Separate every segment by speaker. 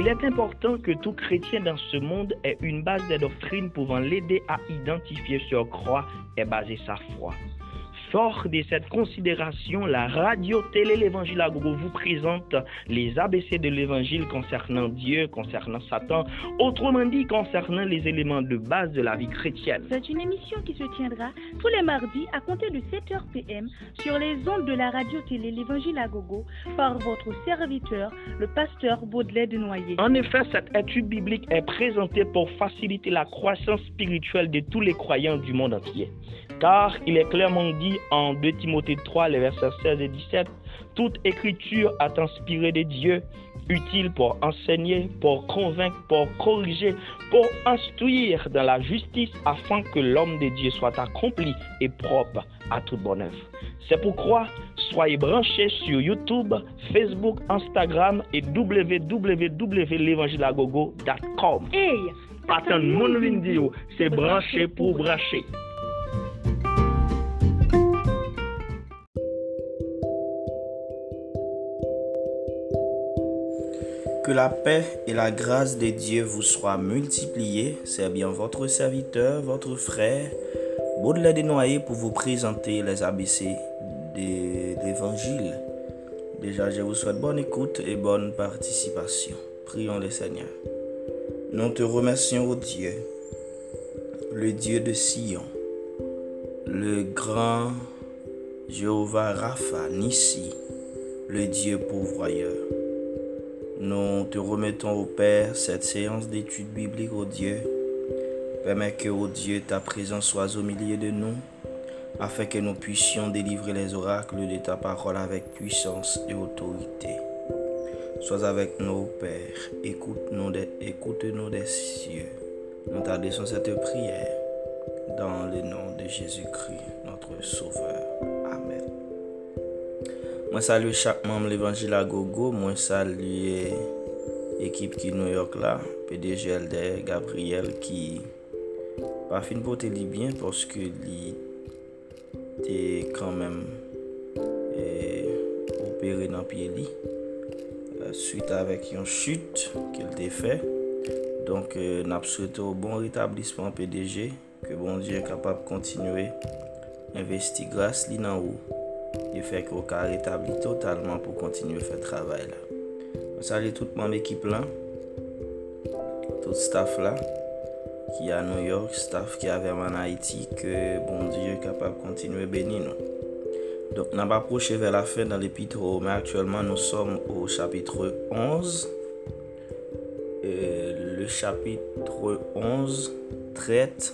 Speaker 1: Il est important que tout chrétien dans ce monde ait une base de doctrine pouvant l'aider à identifier sur quoi est basée sa foi. Fort de cette considération, la radio-télé L'Évangile à Gogo vous présente les ABC de l'Évangile concernant Dieu, concernant Satan, autrement dit concernant les éléments de base de la vie chrétienne.
Speaker 2: C'est une émission qui se tiendra tous les mardis à compter de 7h PM sur les ondes de la radio-télé L'Évangile à Gogo par votre serviteur, le pasteur Baudelaire de Noyer.
Speaker 1: En effet, cette étude biblique est présentée pour faciliter la croissance spirituelle de tous les croyants du monde entier. Car il est clairement dit en 2 Timothée 3, les versets 16 et 17, toute écriture est inspirée de Dieu, utile pour enseigner, pour convaincre, pour corriger, pour instruire dans la justice, afin que l'homme de Dieu soit accompli et propre à toute bonne œuvre. C'est pourquoi soyez branchés sur YouTube, Facebook, Instagram et www.levangilagogo.com.
Speaker 2: Hey!
Speaker 1: Mon vidéo, c'est branché pour brancher.
Speaker 3: Que la paix et la grâce de Dieu vous soient multipliées. C'est bien votre serviteur, votre frère, Baudelaire Desnoyers, pour vous présenter les ABC de l'Évangile. Déjà, je vous souhaite bonne écoute et bonne participation. Prions le Seigneur. Nous te remercions, ô Dieu, le Dieu de Sion, le grand Jéhovah Rapha, Nissi, le Dieu pourvoyeur. Nous te remettons au Père cette séance d'études bibliques, au Dieu. Permets que, ô Dieu, ta présence soit au milieu de nous, afin que nous puissions délivrer les oracles de ta parole avec puissance et autorité. Sois avec nous, Père. Écoute-nous des, écoute des cieux. Nous t'adressons cette prière dans le nom de Jésus-Christ, notre Sauveur. Mwen salye chak mam l'Evangila Gogo, mwen salye ekip ki New York la, PDG LDR, Gabriel ki pa fin pote li byen porske li te kanmem e, opere nan pie li. E, suite avèk yon chute ke l te fè. Donk euh, nap souwete ou bon ritablisman PDG, ke bon diye kapap kontinue investi gras li nan ou. Ye fek ou ka retabli totalman pou kontinye fè travay la. Mwen sali tout mwen ekip lan, tout staff la, ki a New York, staff ki aveman Haiti, ke bon diyo kapap kontinye beni nou. Dok nan ba proche ve la fin nan l'epitre ou, men aktuelman nou som ou chapitre 11. Euh, le chapitre 11 traite...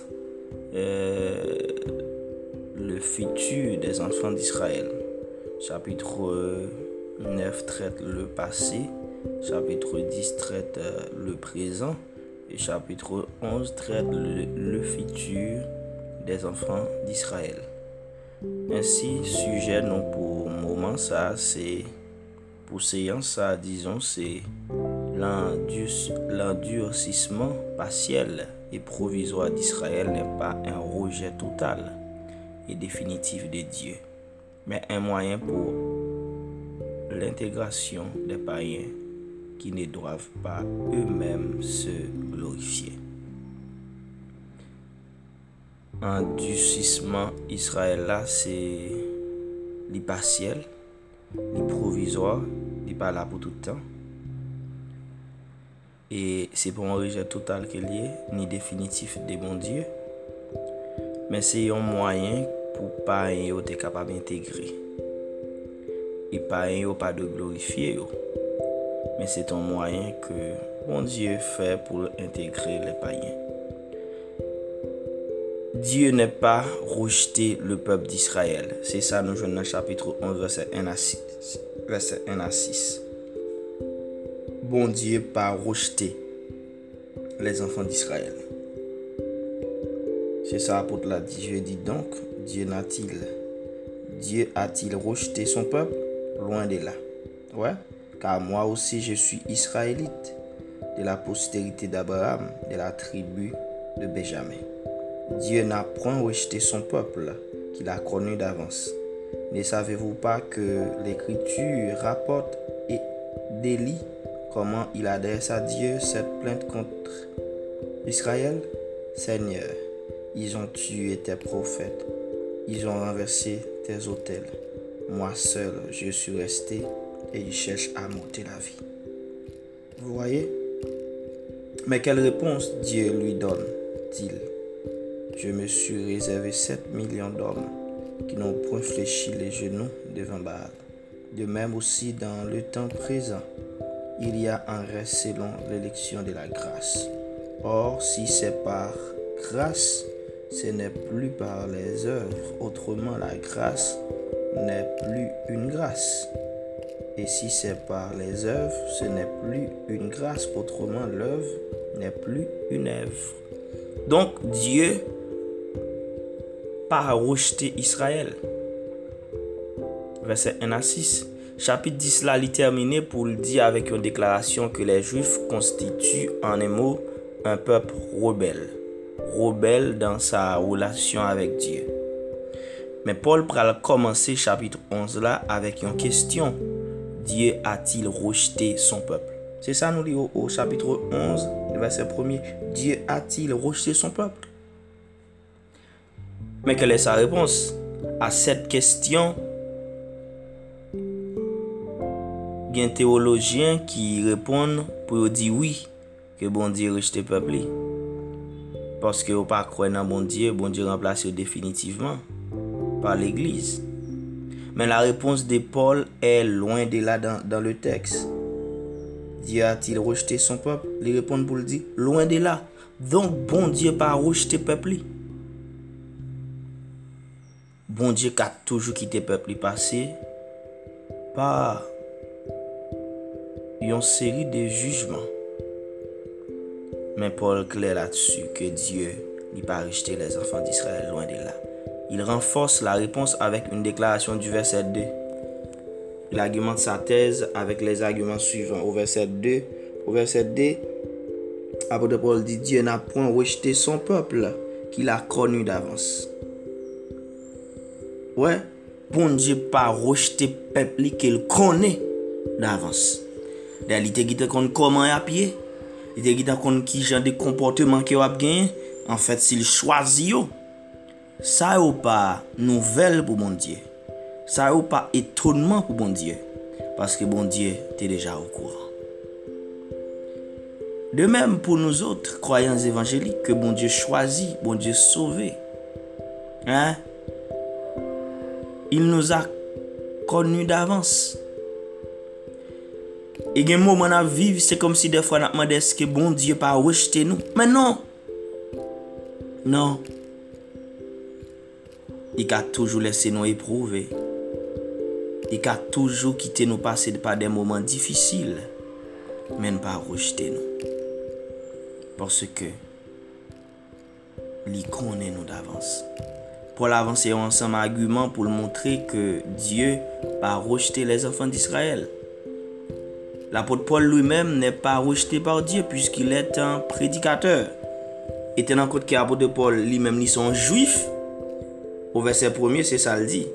Speaker 3: Euh, le futur des enfants d'Israël. Chapitre 9 traite le passé. Chapitre 10 traite euh, le présent. Et chapitre 11 traite le, futur des enfants d'Israël. Ainsi, sujet non pour moment ça, c'est pour séance ça, disons, c'est l'endurcissement partiel et provisoire d'Israël n'est pas un rejet total et définitif de Dieu, mais un moyen pour l'intégration des païens qui ne doivent pas eux-mêmes se glorifier. Endurcissement Israël là, c'est l'impartiel, l'improvisoire, il pas là pour tout le temps. Et c'est pour un rejet total qu'il y est, ni définitif de mon Dieu. Mais c'est un moyen pour pas être capable d'intégrer. Et pas pas de glorifier. Mais c'est un moyen que mon Dieu fait pour intégrer les païens. Dieu n'est pas rejeté le peuple d'Israël. C'est ça, nous jouons dans le chapitre 11, verset 1 à 6. Verset 1 à 6. Bon Dieu pas rejeté les enfants d'Israël. C'est ça l'apôtre l'a dit. Je dis donc, Dieu n'a-t-il Dieu a-t-il rejeté son peuple? Loin de là. Ouais. Car moi aussi je suis israélite, de la postérité d'Abraham, de la tribu de Benjamin. Dieu n'a point rejeté son peuple qu'il a connu d'avance. Ne savez-vous pas que l'Écriture rapporte d'Élie comment il adresse à Dieu cette plainte contre Israël? Seigneur, ils ont tué tes prophètes, ils ont renversé tes autels. Moi seul, je suis resté et ils cherchent à monter la vie. Vous voyez? Mais quelle réponse Dieu lui donne-t-il? Je me suis réservé 7 millions d'hommes qui n'ont point fléchi les genoux devant Baal. De même aussi dans le temps présent, il y a un reste selon l'élection de la grâce. Or, si c'est par grâce, ce n'est plus par les œuvres. Autrement, la grâce n'est plus une grâce. Et si c'est par les œuvres, ce n'est plus une grâce. Autrement, l'œuvre n'est plus une œuvre. Donc, Dieu pas rejeté Israël. Verset 1 à 6. Chapitre 10 là, il terminé pour le dire avec une déclaration que les Juifs constituent en un mot un peuple rebelle. Rebelle dans sa relation avec Dieu. Mais Paul pral commencer chapitre 11 là avec une question. Dieu a-t-il rejeté son peuple? C'est ça nous dit au, chapitre 11, verset 1 Dieu a-t-il rejeté son peuple? Mais quelle est sa réponse à cette question? Il y a un théologien qui répond pour dire oui, que bon Dieu rejeté le peuple. Parce que vous pas croire dans bon Dieu, bon Dieu remplace définitivement par l'Église. Mais la réponse de Paul est loin de là dans, le texte. Dieu a-t-il rejeté son peuple? Il répond pour le dire, loin de là. Donc, bon Dieu pas rejeté le peuple. Bon Dieu qui a toujours quitté le peuple passé par une série de jugements. Mais Paul clair là-dessus que Dieu n'a pas rejeté les enfants d'Israël loin de là. Il renforce la réponse avec une déclaration du verset 2. Il argumente sa thèse avec les arguments suivants. Au verset 2, au verset 2, apôtre Paul dit Dieu n'a point rejeté son peuple qu'il a connu d'avance. Ouais, bon Dieu pas rejeté peuple qu'il connaît d'avance. D'ailleurs, il était comment li deri dan kon ki jan de komporteman ki yo ap gen, an fèt si li chwazi yo, sa yo pa nouvel pou bon Diyo. Sa yo pa etonman pou bon Diyo. Paske bon Diyo te deja ou kouan. De mèm pou nou zotre, kroyans evanjelik, ke bon Diyo chwazi, bon Diyo sove. Hein? Il nou a konu d'avans. E gen mou man ap viv, se kom si defwa nan apman deske bon Diyo pa wejte nou. Men non. Non. I ka toujou lese nou eprouve. I ka toujou kite nou pase de pa de mouman difisil. Men pa wejte nou. Porske li konen nou davans. Pou l'avanse yon ansam argument pou l'montre ke Diyo pa wejte les enfans d'Israël. L'apôtre Paul lui-même n'est pas rejeté par Dieu puisqu'il est un prédicateur. Et tenant compte que l'apôtre Paul lui-même, ils sont juifs, au verset 1er, c'est ça le dit.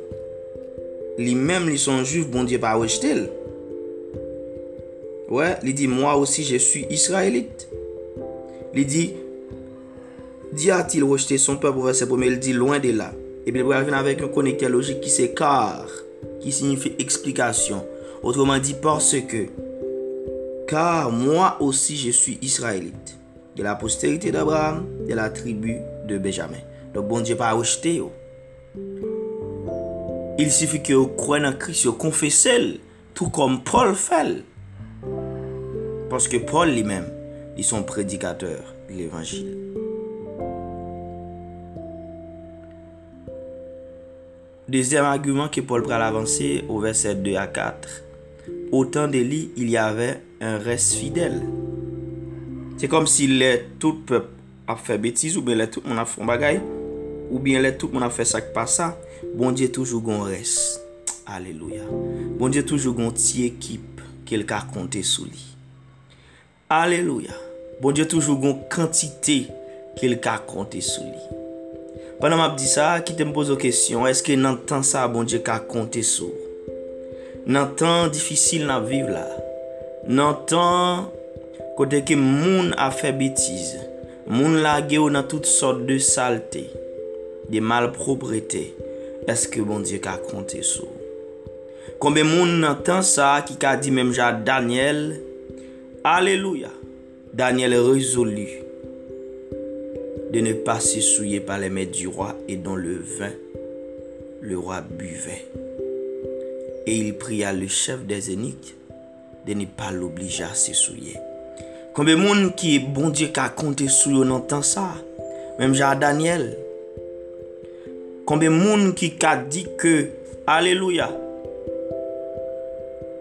Speaker 3: Lui-même, ils sont juifs, bon Dieu pas rejeté. Ouais, il dit, moi aussi je suis israélite. Il dit, Dieu a-t-il rejeté son peuple au verset 1er, il dit, loin de là. Et puis, il revient avec un connecteur logique qui s'écarte, qui signifie explication. Autrement dit, parce que car moi aussi je suis israélite, de la postérité d'Abraham, de la tribu de Benjamin. Donc bon Dieu pas rejeté. Il suffit que vous croyez en Christ, vous confessez, tout comme Paul fait. Parce que Paul lui-même, il son prédicateur de l'évangile. Deuxième argument que Paul prend avancer au verset 2 à 4. Au temps d'Élie, il y avait en res fidel. Se kom si le tout pep ap fe betiz ou ben le tout moun ap fon bagay, ou ben le tout moun ap fe sak pa sa, bon diye toujou gon res. Aleluya. Bon diye toujou gon ti ekip kel ka konte sou li. Aleluya. Bon diye toujou gon kantite kel ka konte sou li. Panan m ap di sa, ki te m pozo kesyon, eske nan tan sa bon diye ka konte sou? Nan tan difisil nan viv la, nan tan kote ke moun a fe betiz, moun lage ou nan tout sort de salte, de malproprete, eske bon Diyo ka konte sou. Konbe moun nan tan sa ki ka di menm ja Daniel, Aleluya, Daniel rezolu de ne pas se souye pa le met du roi et don le vin, le roi buvè. Et il pria le chef des éniques deni pa l'oblija se souye. Konbe moun ki bon diye ka konte sou yo nan tan sa, menm ja Daniel. Konbe moun ki ka di ke, aleluya,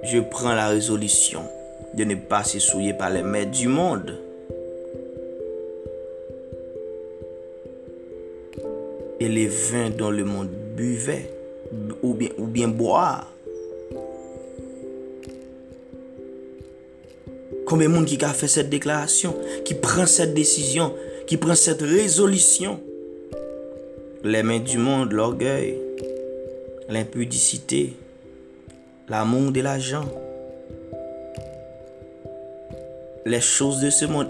Speaker 3: je pren la rezolisyon de ne pa se souye pa bon le mè du monde. Et les vins dans le monde buvaient, ou bien, ou bien boire, Combien de monde qui a fait cette déclaration, qui prend cette décision, qui prend cette résolution Les mains du monde, l'orgueil, l'impudicité, l'amour de l'argent, les choses de ce monde,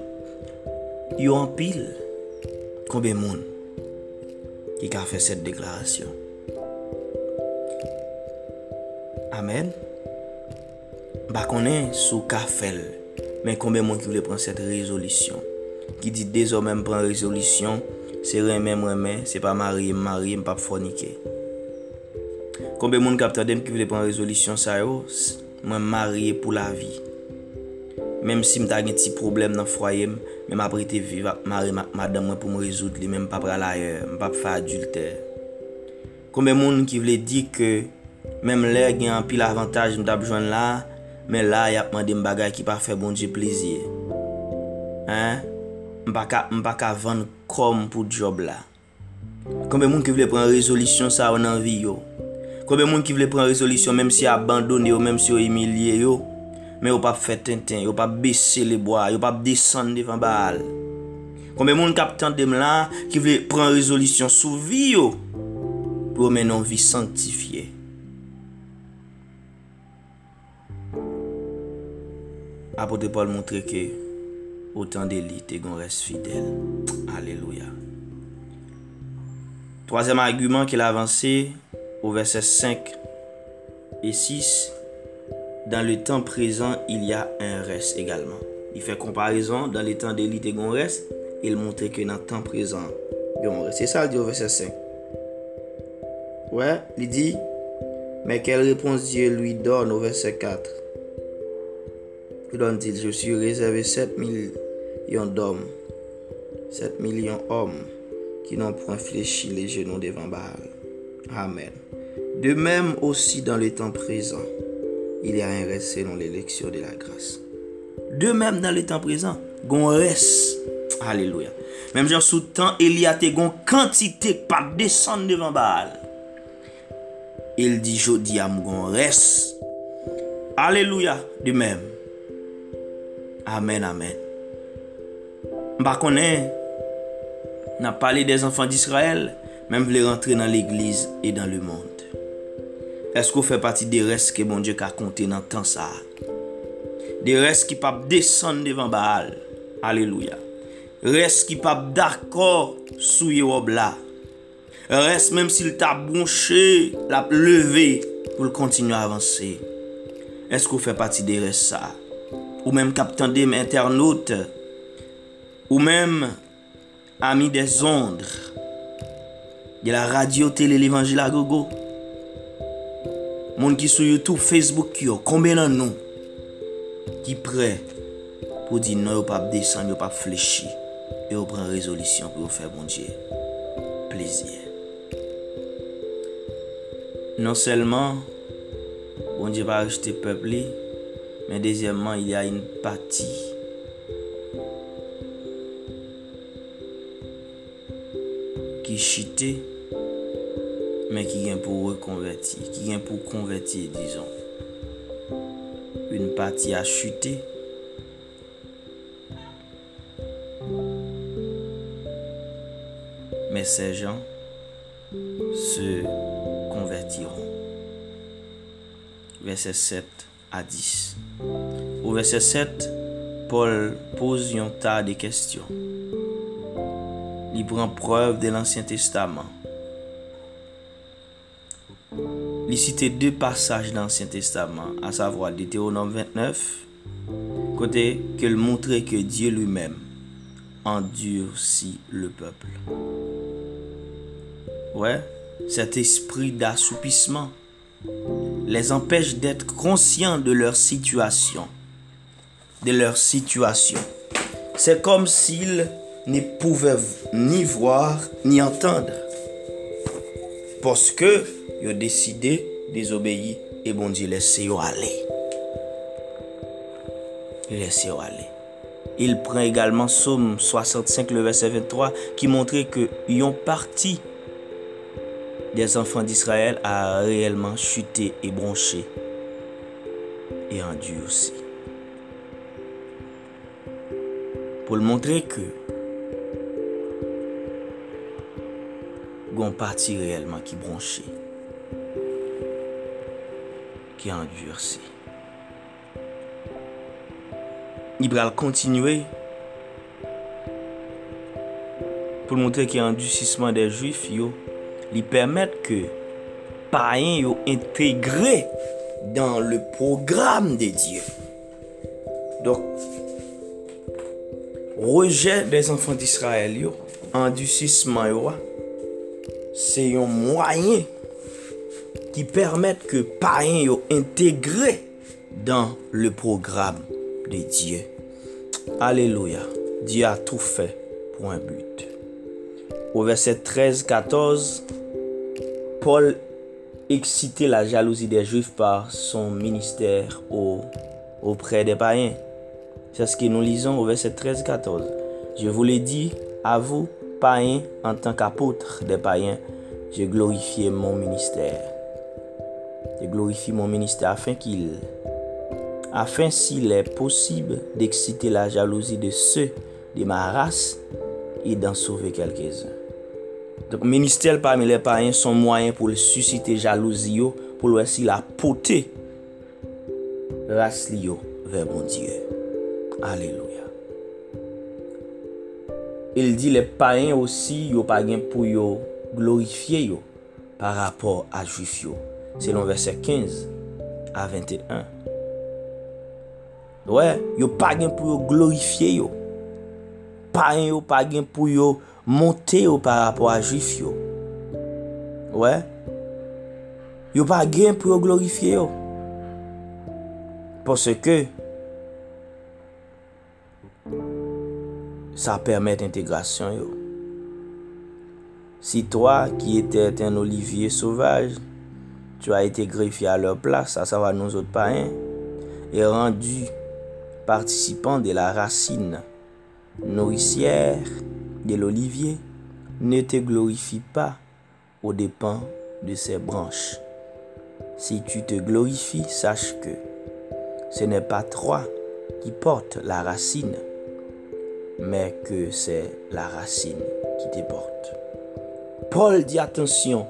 Speaker 3: ils en pile. Combien de monde qui a fait cette déclaration Amen. Ba konen sou ka fel Men konbe moun ki vle pran set rezolisyon. Ki di dezormen pran rezolisyon, se remen mremen, se pa marye marye mpap fonike. Konbe moun kap tadem ki vle pran rezolisyon sa yo, mwen marye pou la vi. Mem si mta gen ti problem nan froyem, men ap rete viva marye madan mwen pou m rezout li, men mpap ralaye, mpap fa adulter. Konbe moun ki vle di ke, mem lè gen an pil avantaj mta bjwen la, Men la yap mande m bagay ki pa fe bon di plezye. Hein? M pa ka van kom pou job la. Konbe moun ki vle pren rezolisyon sa ou nan vi yo. Konbe moun ki vle pren rezolisyon menm si abandone yo, menm si yo emilye yo. Men yo pa fe tintin, yo pa bese le boya, yo pa desen devan baal. Konbe moun kap tante dem la ki vle pren rezolisyon sou vi yo. Pou men non vi sanctifiye. apote Paul montre ke otan de li te gon res fidel. Aleluya. Troazem argument ke la avanse au verset 5 et 6, dans le temps présent, il y a un reste également. Il fait comparaison dans le temps d'élite et gon reste, il montre que dans le temps présent, gon reste. C'est ça le dit au verset 5. Ouais, il dit, mais quelle réponse Dieu lui donne au verset 4 Elon dit, je suis réservé 7 millions d'hommes, 7 millions d'hommes qui n'ont point fléchi les genoux devant Baal. Amen. De même aussi dans le temps présent, il y a un reste selon l'élection de la grâce. De même dans le temps présent, gon reste. Alléluia. Même genre sous temps, il y a des gon quantité pas descendre devant Baal. Il dit, je dis à mon reste. Alléluia. De même. Amen, amen. Mba konen, nan pale des anfan d'Israël, men vle rentre nan l'Eglise e dan le monde. Esko fe pati de res ke bon Dje ka konte nan tan sa? De res ki pap desen devan Baal. Aleluya. Res ki pap dakor sou ye wob la. Res menm si l ta bronche, la pleve pou l kontinu avanse. Esko fe pati de res sa? ou menm kap tande m internaut, ou menm ami de zondre, de la radyo tele l'Evangile a gogo, moun ki sou Youtube, Facebook yo, konbe nan nou, ki pre pou di nou yo pap desen, yo pap flechi, yo pren rezolisyon pou yo fè bon diye, plezyen. Non selman, bon diye pa rejte pepli, mais deuxièmement, il y a une partie qui chutait, mais qui vient pour reconvertir, qui vient pour convertir, disons. Une partie a chuté. Mais ces gens se convertiront. Verset 7 à 10. Au verset 7, Paul pose un tas de questions. Il prend preuve de l'Ancien Testament. Il cite deux passages dans l'Ancien Testament, à savoir Deutéronome 29, côté qu'il montrait que Dieu lui-même endurcit le peuple. Ouais, cet esprit d'assoupissement les empêche d'être conscients de leur situation. De leur situation. C'est comme s'ils ne pouvaient ni voir ni entendre. Parce que ils ont décidé de désobéir et bon Dieu laissez aller. Laissez aller. Il prend également Somme 65, le verset 23, qui montrait que ont parti des enfants d'Israël a réellement chuté et bronché et endurci. Pour le montrer que gon parti réellement qui bronché, qui endurci. Il va continuer pour montrer qu'il y a endurcissement des juifs, yo, li permet ke payen yo integre dan le program de Diyo. Dok, reje des anfan d'Israël yo, andusisman yo wa, se yon mwayen ki permet ke payen yo integre dan le program de Diyo. Aleluya, Diyo a tou fe pou an but. Ou verset 13-14, Paul excitait la jalousie des Juifs par son ministère auprès des païens. C'est ce que nous lisons au verset 13-14. Je vous l'ai dit à vous, païens, en tant qu'apôtre des païens, j'ai glorifié mon ministère. Je glorifie mon ministère afin qu'il, afin s'il est possible d'exciter la jalousie de ceux de ma race et d'en sauver quelques-uns. Dok ministel pa mi le payen son mwayen pou le susite jalouzi yo pou lwè si la pote ras li yo ver bon diye. Aleluya. El di le payen osi yo pa gen pou yo glorifiye yo par rapport a juif yo. Selon verse 15 a 21. Wè, yo pa gen pou yo glorifiye yo. Payen yo pa gen pou yo glorifiye yo. monte yo par rapport a jif yo. Ouè? Yo pa gen pou yo glorifiye yo. Pwese ke sa permèt integrasyon yo. Si toa ki ete eten olivye sauvaj, tu a ete grefye a lor plas, sa sa va nou zot pa en, e rendu participant de la racine nourricière l'olivier, ne te glorifie pas aux dépens de ses branches. Si tu te glorifies, sache que ce n'est pas toi qui porte la racine, mais que c'est la racine qui te porte. Paul dit attention,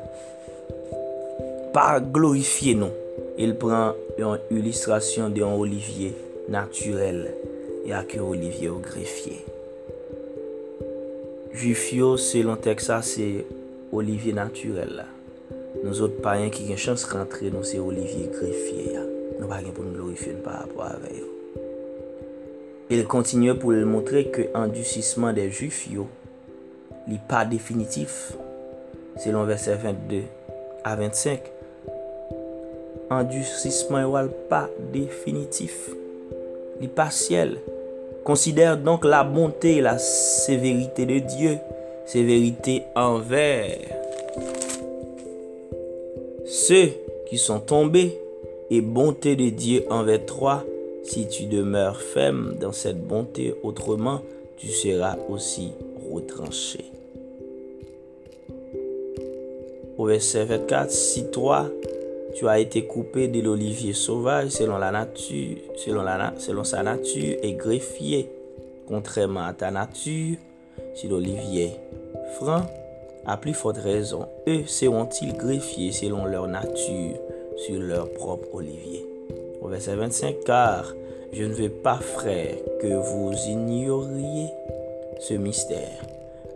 Speaker 3: pas glorifier non. Il prend une illustration d'un olivier naturel et à un olivier au greffier. Juif yo selon teksa se olivye naturel la. Nou zot payen ki gen chans rentre nou se olivye grefye ya. Nou bagen pou nou glorifen par rapport ave yo. El kontinye pou el montre ke endusisman de juif yo li pa definitif selon verset 22 a 25 endusisman yo al pa definitif li pa siel Considère donc la bonté et la sévérité de Dieu, sévérité envers ceux qui sont tombés et bonté de Dieu envers toi si tu demeures ferme dans cette bonté, autrement tu seras aussi retranché. Au verset 24, si toi tu as été coupé de l'olivier sauvage selon sa nature et greffier contrairement à ta nature. Si l'olivier franc, à plus forte raison, eux seront-ils greffiés selon leur nature sur leur propre olivier? Au verset 25, car je ne veux pas, frère, que vous ignoriez ce mystère,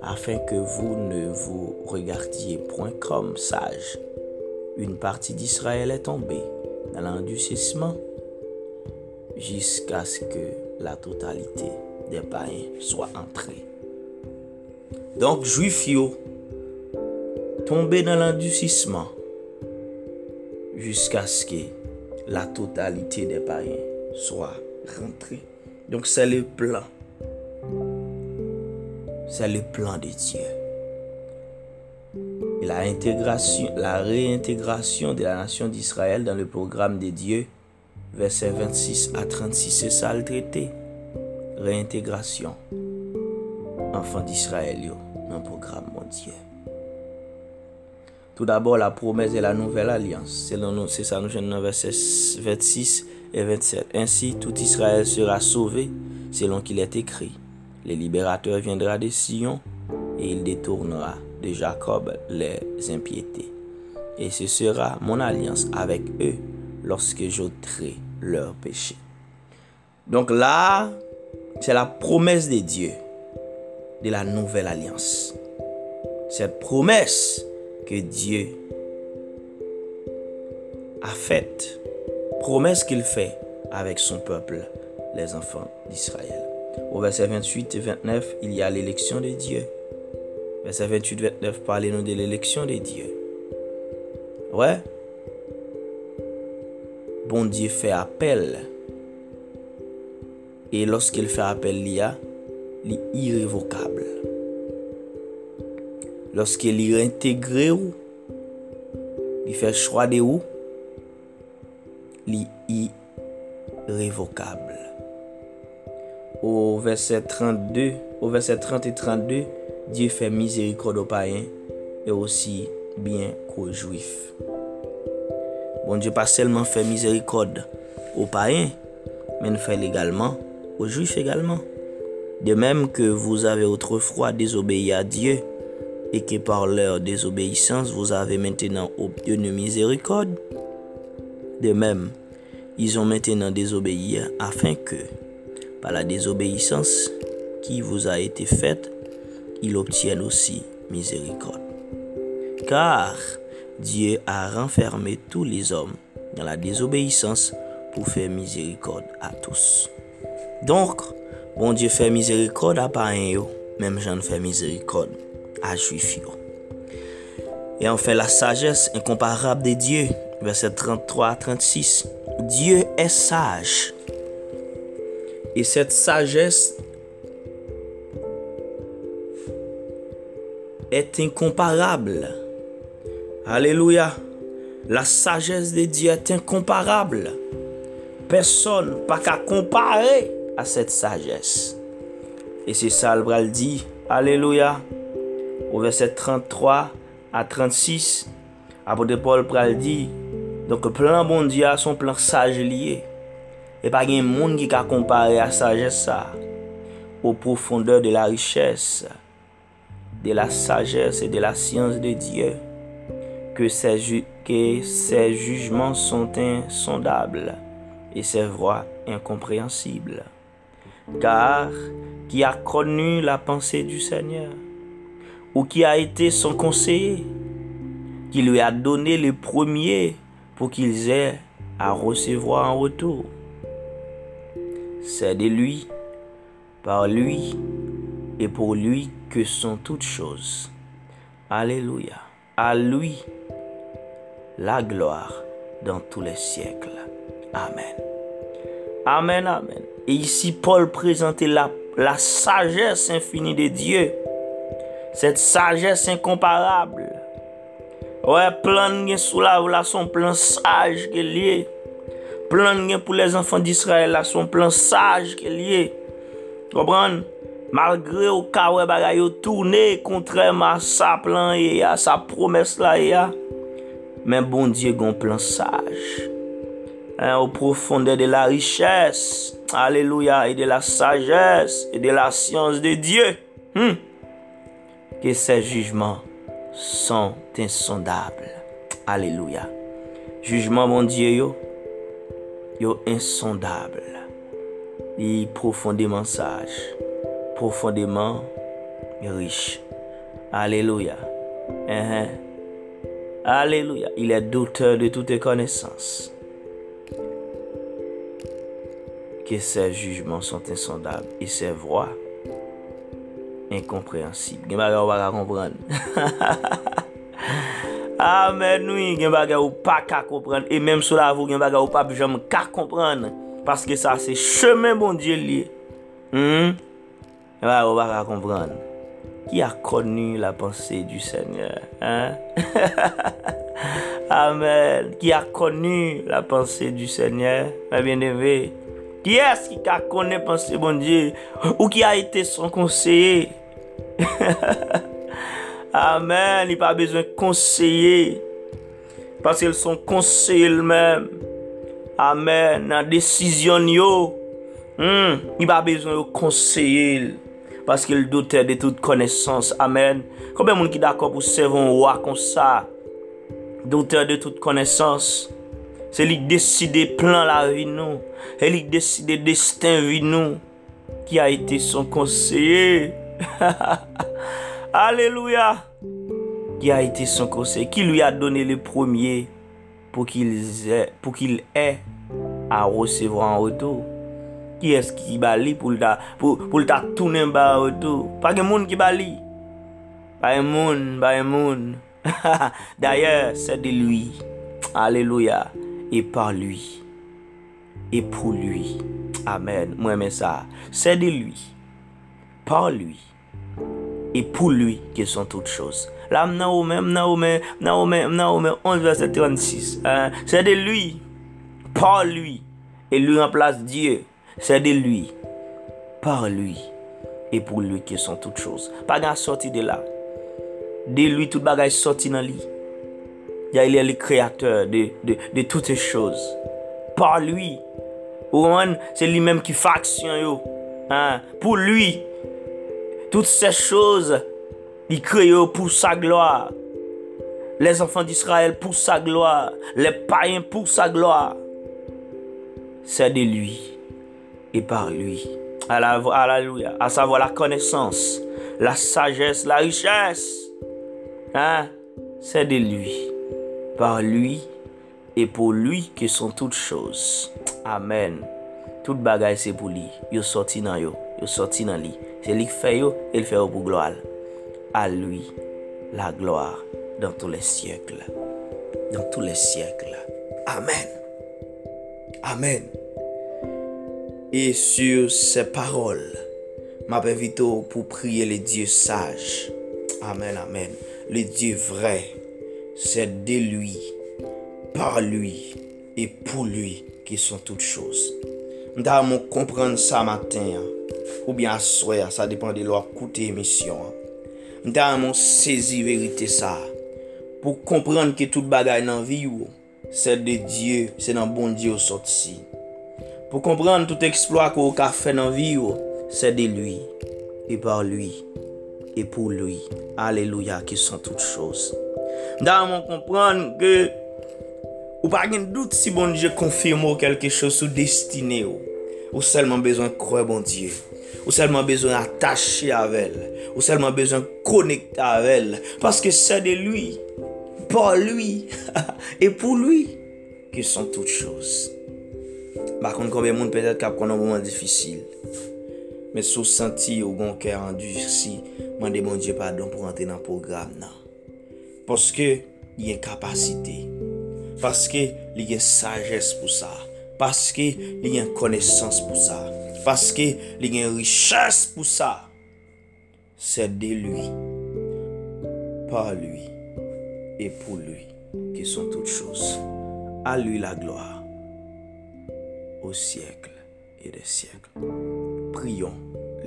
Speaker 3: afin que vous ne vous regardiez point comme sage. Une partie d'Israël est tombée dans l'endurcissement jusqu'à ce que la totalité des païens soit entrée. Donc, juif yo, tombé dans l'endurcissement jusqu'à ce que la totalité des païens soit rentrée. Donc, c'est le plan. C'est le plan de Dieu. Et la, intégration, la réintégration de la nation d'Israël dans le programme de Dieu, versets 26 à 36, c'est ça le traité. Réintégration. Enfants d'Israël, dans le programme mondial. Tout d'abord, la promesse de la nouvelle alliance. C'est ça, nous dans versets 26 et 27. Ainsi, tout Israël sera sauvé, selon qu'il est écrit. Le libérateur viendra de Sion et il détournera de Jacob les impiétés. Et ce sera mon alliance avec eux lorsque j'ôterai leurs péchés. Donc là, c'est la promesse de Dieu de la nouvelle alliance. Cette promesse que Dieu a faite, promesse qu'il fait avec son peuple, les enfants d'Israël. Au verset 28 et 29, il y a l'élection de Dieu. verset 28-29, parlez-nous de l'élection de Dieu. Ouais. Bon Dieu fait appel. Et lorsqu'il fait appel, il y a l'irrévocable. Lorsqu'il est intégré ou, il fait choix de ou, l'irrévocable. Au verset 32, au verset 30 et 32, Dieu fait miséricorde aux païens et aussi bien qu'aux juifs. Bon Dieu pas seulement fait miséricorde aux païens, mais il fait également aux juifs également. De même que vous avez autrefois désobéi à Dieu et que par leur désobéissance vous avez maintenant obtenu miséricorde, de même, ils ont maintenant désobéi afin que, par la désobéissance qui vous a été faite, il obtienne aussi miséricorde. Car Dieu a renfermé tous les hommes dans la désobéissance pour faire miséricorde à tous. Donc, bon Dieu fait miséricorde à païens, même Jean fait miséricorde à juifs. Et enfin, la sagesse incomparable de Dieu, verset 33 à 36. Dieu est sage. Et cette sagesse est incomparable. Alléluia. La sagesse de Dieu est incomparable. Personne pas qu'à comparer à cette sagesse. Et c'est ça le bral dit. Alléluia. Au verset 33 à 36, apôtre Paul pral dit, donc plan bon Dieu a son plan sage lié. Et pas un monde qui ka kompare à sagesse ça. Aux profondeurs de la richesse. De la sagesse et de la science de Dieu, que ses, jugements sont insondables et ses voies incompréhensibles. Car qui a connu la pensée du Seigneur, ou qui a été son conseiller, qui lui a donné le premier pour qu'ils aient à recevoir en retour. C'est de lui, par lui et pour lui que sont toutes choses. Alléluia. À lui la gloire dans tous les siècles. Amen. Amen, amen. Et ici, Paul présentait la, sagesse infinie de Dieu. Cette sagesse incomparable. Ouais, plan sous la son plan sage qui est lié. Plan pour les enfants d'Israël là, son plan sage qui est lié. Malgre ou kawe bagay yo tourne kontreman sa plan ye ya, sa promes la ye ya, men bon diye gon plan saj. En, ou profonde de la riches, aleluya, e de la sajes, e de la siyans de diye, hmm, ke se jujman son insondable. Aleluya. Jujman bon diye yo, yo insondable. Li profonde man saj. profondeman riche. Alléluia. Uh -huh. Alléluia. Il est d'auteur de toutes connaissances. Que ses jugements sont insondables et ses voies incompréhensibles. Gen bagay ou baka kompren. Amen nou. Gen bagay ou pa ka kompren. Et même sou la vou gen bagay ou pa bijom ka kompren. Paske sa se chemen bon diye li. Hmm. E ba ou baka kompran. Ki a konu la panse du Seigneur. Amen. Ki a konu la panse du Seigneur. Ma bien-aimé. Ki es ki ka kone panse bon Dieu. Ou ki a ite son konseye. Amen. Li pa bezwen konseye. Paske l son konseye l men. Amen. Nan desisyon yo. Mm. Li pa bezwen yo konseye l. paske l doutè de tout konesans. Amen. Koube moun ki d'akop ou sevon wak kon sa? Doutè de tout konesans. Se li deside plan la vi nou. Se li deside destin vi nou. Ki a ite son konseye. Aleluya. Ki a ite son konseye. Ki lui a donne le premier pou ki l e a recevo an otou. Ki eski ki bali pou lta, pou, pou lta tounen ba wotou? Pa gen moun ki bali? Ba gen moun, ba gen moun. D'ailleurs, c'est de lui. Alléluia. Et par lui. Et pour lui. Amen. Moi, mais ça. C'est de lui. Par lui. Et pour lui que sont toutes choses. Là, Naomé, Naomé, Naomé, Naomé, 11 verset 36. Hein? C'est de lui. Par lui. Et lui remplace Dieu. C'est de lui, par lui, et pour lui que sont toutes choses. Pas grand sortir de là. De lui, tout bagage sorti dans lui. Il est le créateur de, de, de toutes les choses. Par lui. C'est lui-même qui fait action. Hein? Pour lui, toutes ces choses, il crée pour sa gloire. Les enfants d'Israël pour sa gloire. Les païens pour sa gloire. C'est de lui. Et par lui. Alléluia. À savoir la connaissance, la sagesse, la richesse. Hein? C'est de lui, par lui et pour lui que sont toutes choses. Amen. Tout bagay c'est pour lui. Yo sorti dans yo, yo sorti lui. C'est lui qui fait yo, pour gloire. À lui la gloire dans tous les siècles. Dans tous les siècles. Amen. Amen. Et sur ces paroles, m'appelle pour prier les dieux sages. Amen, amen. Le Dieu vrai, c'est de lui, par lui et pour lui qui sont toutes choses. Mda moun komprende sa matin ou bien aswe, sa depan de lwa koute emisyon. Mda moun sezi verite sa pou komprende ki tout bagay nan vi ou, se de Diyo, se nan bon Diyo sot si. Pou kompran tout eksploit ko ka fè nan vi yo, se de lui, e par lui, e pou lui. Aleluya, ki son tout chos. Da man kompran ke ou pa gen dout si bon Diyo konfirmo kelke chos sou destine yo. Ou selman bezon kre bon Diyo. Ou selman bezon atache avel. Ou selman bezon konekte avel. Paske se de lui, par lui, e pou lui, ki son tout chos. Bakon koube moun petet kap konon mouman difisil. Men sou santi ou gon kèr an du si, mande moun Dje padon pou rente nan program nan. Poske li gen kapasite. Paske li gen sajes pou sa. Paske li gen konesans pou sa. Paske li gen riches pou sa. Se de lui, par lui, et pou lui, ki son tout chose. A lui la gloire. Au siècle et des siècles. Prions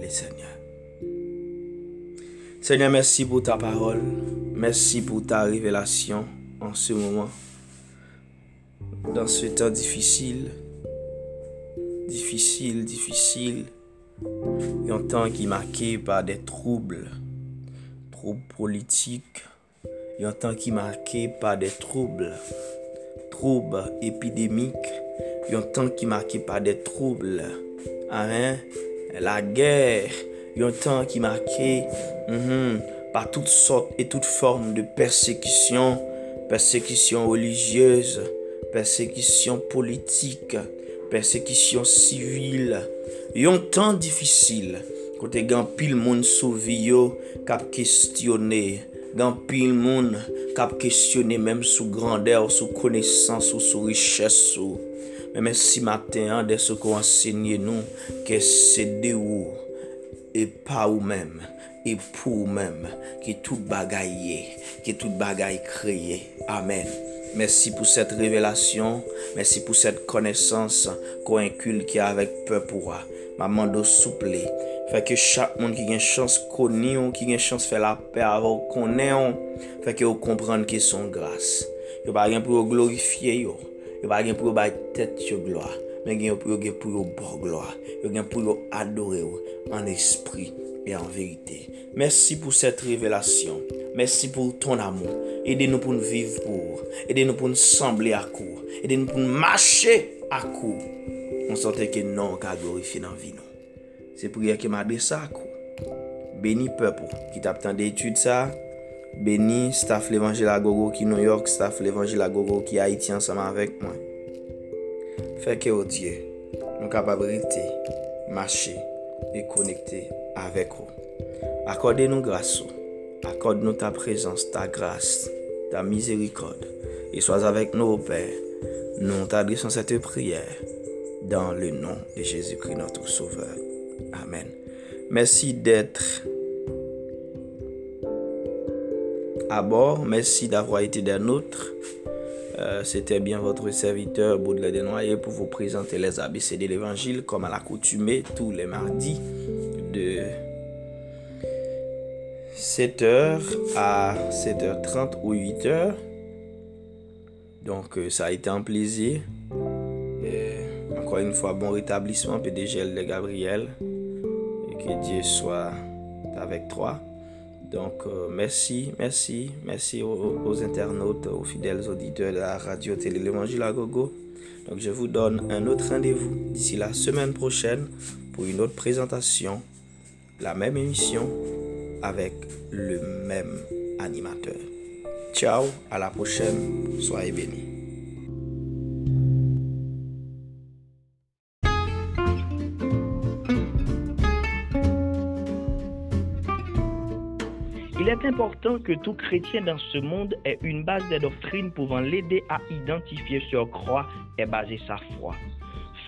Speaker 3: le Seigneur. Seigneur, merci pour ta parole. Merci pour ta révélation en ce moment. Dans ce temps difficile. Difficile, difficile. Un temps qui est marqué par des troubles. Troubles politiques. Un temps qui est marqué par des troubles. Troubles épidémiques yon tan ki maki pa de trouble. Amen. La ger, yon tan ki maki mm -hmm, pa tout sort et tout forme de persekisyon, persekisyon religyeuse, persekisyon politik, persekisyon sivil. Yon tan difisil, kote gen pil moun souvi yo kap kestyone, gen pil moun kap kestyone menm sou grandeur, sou konesans, ou sou riches, sou. Mè mè si maten an de sou kon ansenye nou ke se de ou e pa ou mèm e pou ou mèm ki tout bagay ye, ki tout bagay kreye. Amen. Mersi pou set revelasyon, mersi pou set konesans kon inkulke avèk pepouwa. Maman do souple, fèkè chak moun ki gen chans koni yon, ki gen chans fè la pè avò konen yon, fèkè yo kompran ki son grase. Yo bagen pou yo glorifiye yo. Yo pa gen pou yo bay tet yo gloa, men gen yo pou yo gen pou yo bo gloa. Yo gen pou yo adore yo an espri e an verite. Mersi pou set revelasyon. Mersi pou ton amou. Ede nou pou nou viv pou. Ede nou pou nou semble akou. Ede nou pou nou mache akou. On sante ke non ka glorifi nan vi nou. Se pou ye ke madre sa akou. Beni pepou ki tap tan de etude sa. Beni, staf l'Evangile a Gogo ki New York, staf l'Evangile a Gogo ki Haiti ansama avek mwen. Fèkè ou Diyo, nou kapabrite, mache, e konekte avek ou. Akode nou graso, akode nou ta prezans, ta gras, ta mizerikode. E soaz avek nou ou Pè, nou ta adresan sete priyer, dan le non de Jésus-Christ notre sauveur. Amen. Mersi d'etre à bord. Merci d'avoir été des nôtres. Euh, C'était bien votre serviteur Baudelaire Desnoyers pour vous présenter les ABC de l'Évangile comme à l'accoutumée tous les mardis de 7h à 7h30 ou 8h. Donc euh, ça a été un plaisir. Encore une fois, bon rétablissement PDG de Gabriel. Et que Dieu soit avec toi. Donc, euh, merci, merci, merci aux, internautes, aux fidèles auditeurs de la radio télé L'Évangile à Gogo. Donc, je vous donne un autre rendez-vous d'ici la semaine prochaine pour une autre présentation, la même émission avec le même animateur. Ciao, à la prochaine, soyez bénis.
Speaker 1: Important que tout chrétien dans ce monde ait une base de doctrine pouvant l'aider à identifier ce croix et baser sa foi.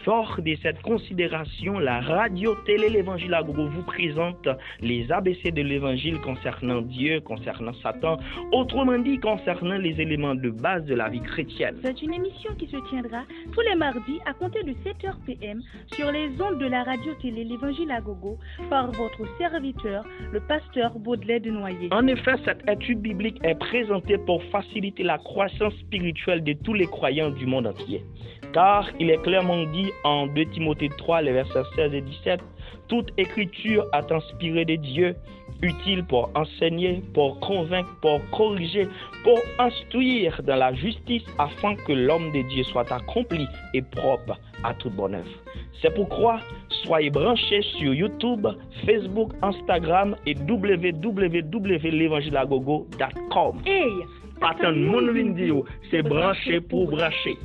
Speaker 1: Fort de cette considération, la radio-télé L'Évangile à Gogo vous présente les ABC de l'Évangile concernant Dieu, concernant Satan, autrement dit concernant les éléments de base de la vie chrétienne.
Speaker 2: C'est une émission qui se tiendra tous les mardis à compter de 7h PM sur les ondes de la radio-télé L'Évangile à Gogo par votre serviteur, le pasteur Baudelaire de Noyer.
Speaker 1: En effet, cette étude biblique est présentée pour faciliter la croissance spirituelle de tous les croyants du monde entier. Car il est clairement dit en 2 Timothée 3, les versets 16 et 17, toute écriture est inspirée de Dieu, utile pour enseigner, pour convaincre, pour corriger, pour instruire dans la justice, afin que l'homme de Dieu soit accompli et propre à toute bonne œuvre. C'est pourquoi soyez branchés sur YouTube, Facebook, Instagram et www.levangilagogo.com.
Speaker 2: Hey!
Speaker 1: Attends, mon vidéo, c'est branché pour brancher.